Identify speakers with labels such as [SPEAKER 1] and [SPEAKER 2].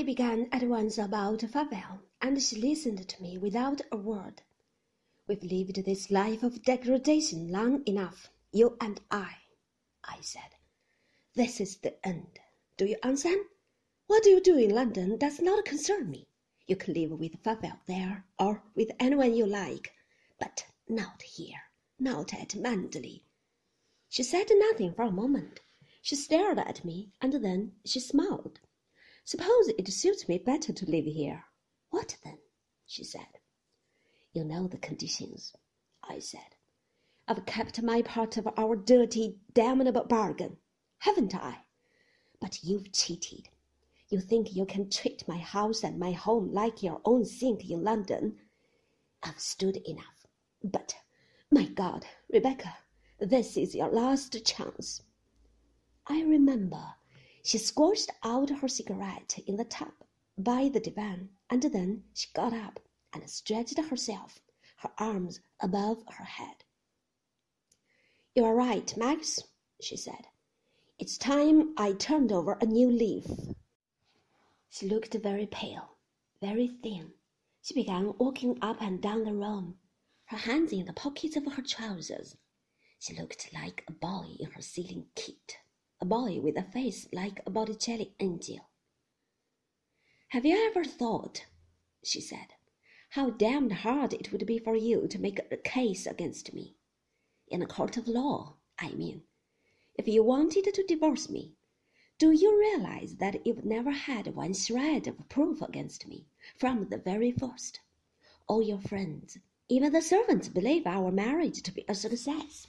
[SPEAKER 1] I began at once about Favell, and she listened to me without a word. We've lived this life of degradation long enough, you and I, I said. This is the end. Do you understand? What you do in London does not concern me. You can live with Favell there, or with anyone you like, but not here, not at Manderley. She said nothing for a moment. She stared at me, and then she smiled. Suppose it suits me better to live here. What then? she said. You know the conditions, I said. I've kept my part of our dirty, damnable bargain, haven't I? But you've cheated. You think you can treat my house and my home like your own sink in London. I've stood enough. But, my God, Rebecca, this is your last chance. I remember she squashed out her cigarette in the tub by the divan, and then she got up and stretched herself, her arms above her head. You are right, Max, she said. It's time I turned over a new leaf. She looked very pale, very thin. She began walking up and down the room, her hands in the pockets of her trousers. She looked like a boy in her ceiling kit, a boy with a face like a Botticelli angel. Have you ever thought, she said, how damned hard it would be for you to make a case against me? In a court of law, I mean. If you wanted to divorce me, do you realize that you've never had one shred of proof against me from the very first? All your friends, even the servants, believe our marriage to be a success.